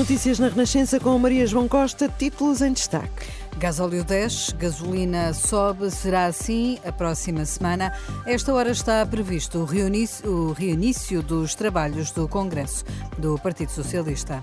Notícias na Renascença com Maria João Costa, títulos em destaque. Gasóleo 10, gasolina sobe, será assim a próxima semana. Esta hora está previsto o reinício, o reinício dos trabalhos do Congresso do Partido Socialista.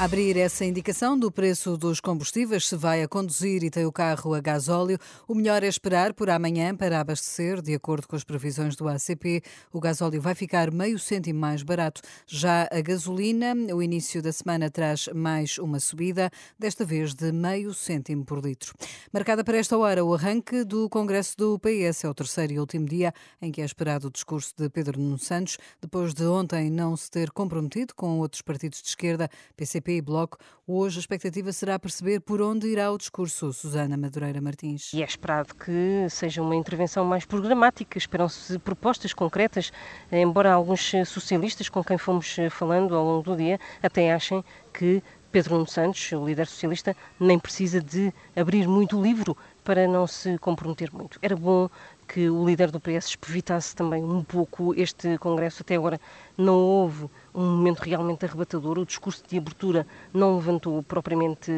Abrir essa indicação do preço dos combustíveis se vai a conduzir e tem o carro a gasóleo, o melhor é esperar por amanhã para abastecer. De acordo com as previsões do ACP, o gasóleo vai ficar meio cêntimo mais barato. Já a gasolina, o início da semana traz mais uma subida, desta vez de meio cêntimo por litro. Marcada para esta hora o arranque do Congresso do PS. É o terceiro e último dia em que é esperado o discurso de Pedro Nuno Santos, depois de ontem não se ter comprometido com outros partidos de esquerda, PCP e Bloco. Hoje a expectativa será perceber por onde irá o discurso. Susana Madureira Martins. E é esperado que seja uma intervenção mais programática. Esperam-se propostas concretas, embora alguns socialistas com quem fomos falando ao longo do dia até achem que Pedro Nuno Santos, o líder socialista, nem precisa de abrir muito o livro para não se comprometer muito. Era bom que o líder do PS evitasse também um pouco este Congresso. Até agora não houve um momento realmente arrebatador. O discurso de abertura não levantou propriamente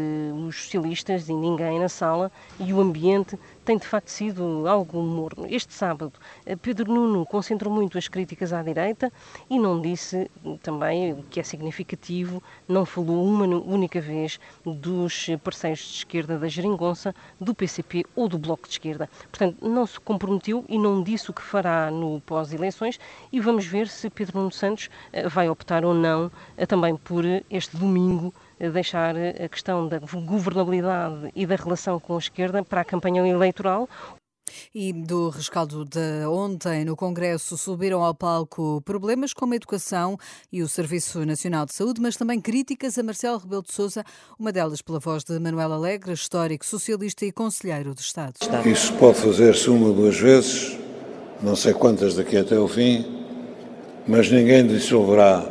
os socialistas e ninguém na sala e o ambiente tem de facto sido algo morno. Este sábado, eh, Pedro Nuno concentrou muito as críticas à direita e não disse também, o que é significativo, não falou uma única vez dos parceiros de esquerda da Geringonça, do PCP ou do Bloco de Esquerda. Portanto, não se comprometeu e não disse o que fará no pós-eleições e vamos ver se Pedro Nuno Santos eh, vai optar ou não eh, também por este domingo deixar a questão da governabilidade e da relação com a esquerda para a campanha eleitoral. E do rescaldo de ontem no Congresso subiram ao palco problemas como a educação e o Serviço Nacional de Saúde, mas também críticas a Marcelo Rebelo de Sousa, uma delas pela voz de Manuel Alegre, histórico socialista e conselheiro de Estado. Isso pode fazer-se uma ou duas vezes, não sei quantas daqui até o fim, mas ninguém dissolverá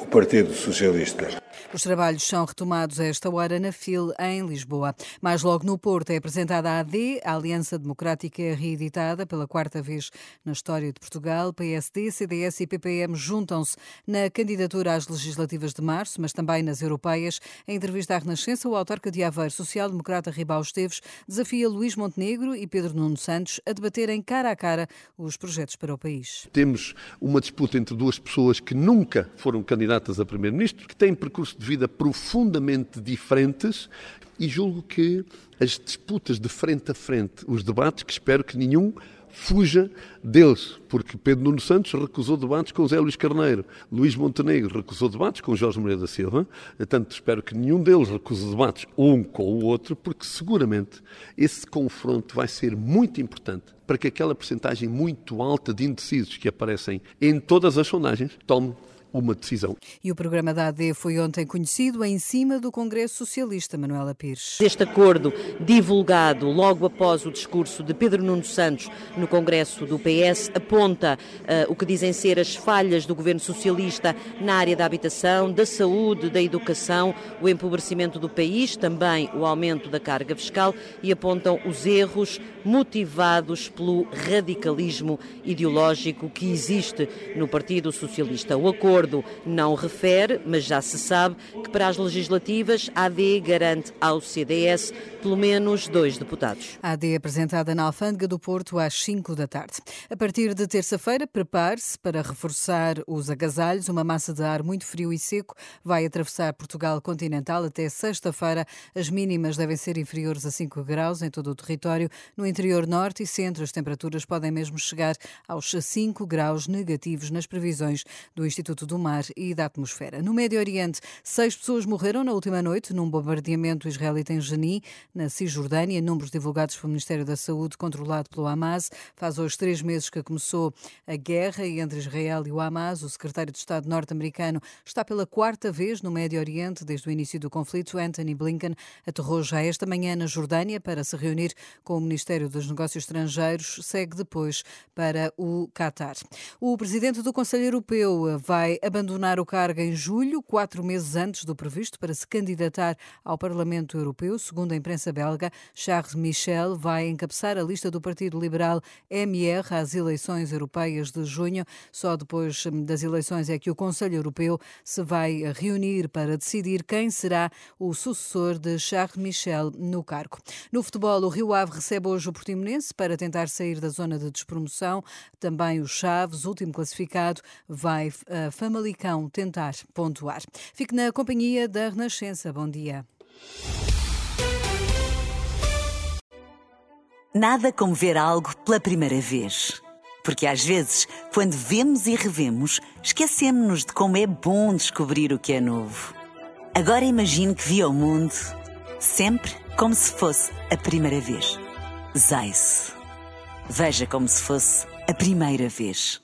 o Partido Socialista. Os trabalhos são retomados a esta hora na FIL, em Lisboa. Mais logo no Porto é apresentada a AD, a Aliança Democrática reeditada pela quarta vez na história de Portugal. PSD, CDS e PPM juntam-se na candidatura às legislativas de março, mas também nas europeias. Em entrevista à Renascença, o autarca de Aveiro, social-democrata Ribal Esteves, desafia Luís Montenegro e Pedro Nuno Santos a debaterem cara a cara os projetos para o país. Temos uma disputa entre duas pessoas que nunca foram candidatas a primeiro-ministro, que têm percurso de vida profundamente diferentes e julgo que as disputas de frente a frente, os debates, que espero que nenhum fuja deles, porque Pedro Nuno Santos recusou debates com Zé Luís Carneiro, Luís Montenegro recusou debates com Jorge Moreira da Silva, portanto espero que nenhum deles recuse debates um com o outro, porque seguramente esse confronto vai ser muito importante para que aquela percentagem muito alta de indecisos que aparecem em todas as sondagens tome uma decisão. E o programa da AD foi ontem conhecido em cima do Congresso Socialista, Manuela Pires. Este acordo divulgado logo após o discurso de Pedro Nuno Santos no Congresso do PS aponta uh, o que dizem ser as falhas do governo socialista na área da habitação, da saúde, da educação, o empobrecimento do país, também o aumento da carga fiscal e apontam os erros motivados pelo radicalismo ideológico que existe no Partido Socialista. O acordo acordo não refere, mas já se sabe que para as legislativas a AD garante ao CDS pelo menos dois deputados. A AD apresentada na Alfândega do Porto às 5 da tarde. A partir de terça-feira, prepare-se para reforçar os agasalhos. Uma massa de ar muito frio e seco vai atravessar Portugal continental até sexta-feira. As mínimas devem ser inferiores a 5 graus em todo o território. No interior norte e centro, as temperaturas podem mesmo chegar aos 5 graus negativos nas previsões do Instituto do do mar e da atmosfera. No Médio Oriente, seis pessoas morreram na última noite num bombardeamento israelita em Jenin, na Cisjordânia. Números divulgados pelo Ministério da Saúde, controlado pelo Hamas. Faz hoje três meses que começou a guerra entre Israel e o Hamas. O secretário de Estado norte-americano está pela quarta vez no Médio Oriente desde o início do conflito. Anthony Blinken aterrou já esta manhã na Jordânia para se reunir com o Ministério dos Negócios Estrangeiros. Segue depois para o Qatar. O presidente do Conselho Europeu vai abandonar o cargo em julho, quatro meses antes do previsto, para se candidatar ao Parlamento Europeu. Segundo a imprensa belga, Charles Michel vai encabeçar a lista do Partido Liberal MR às eleições europeias de junho. Só depois das eleições é que o Conselho Europeu se vai reunir para decidir quem será o sucessor de Charles Michel no cargo. No futebol, o Rio Ave recebe hoje o Portimonense para tentar sair da zona de despromoção. Também o Chaves, último classificado, vai a Famalicão tentar pontuar. Fique na companhia da Renascença. Bom dia. Nada como ver algo pela primeira vez. Porque às vezes, quando vemos e revemos, esquecemos-nos de como é bom descobrir o que é novo. Agora imagine que viu o mundo sempre como se fosse a primeira vez. Zais. Veja como se fosse a primeira vez.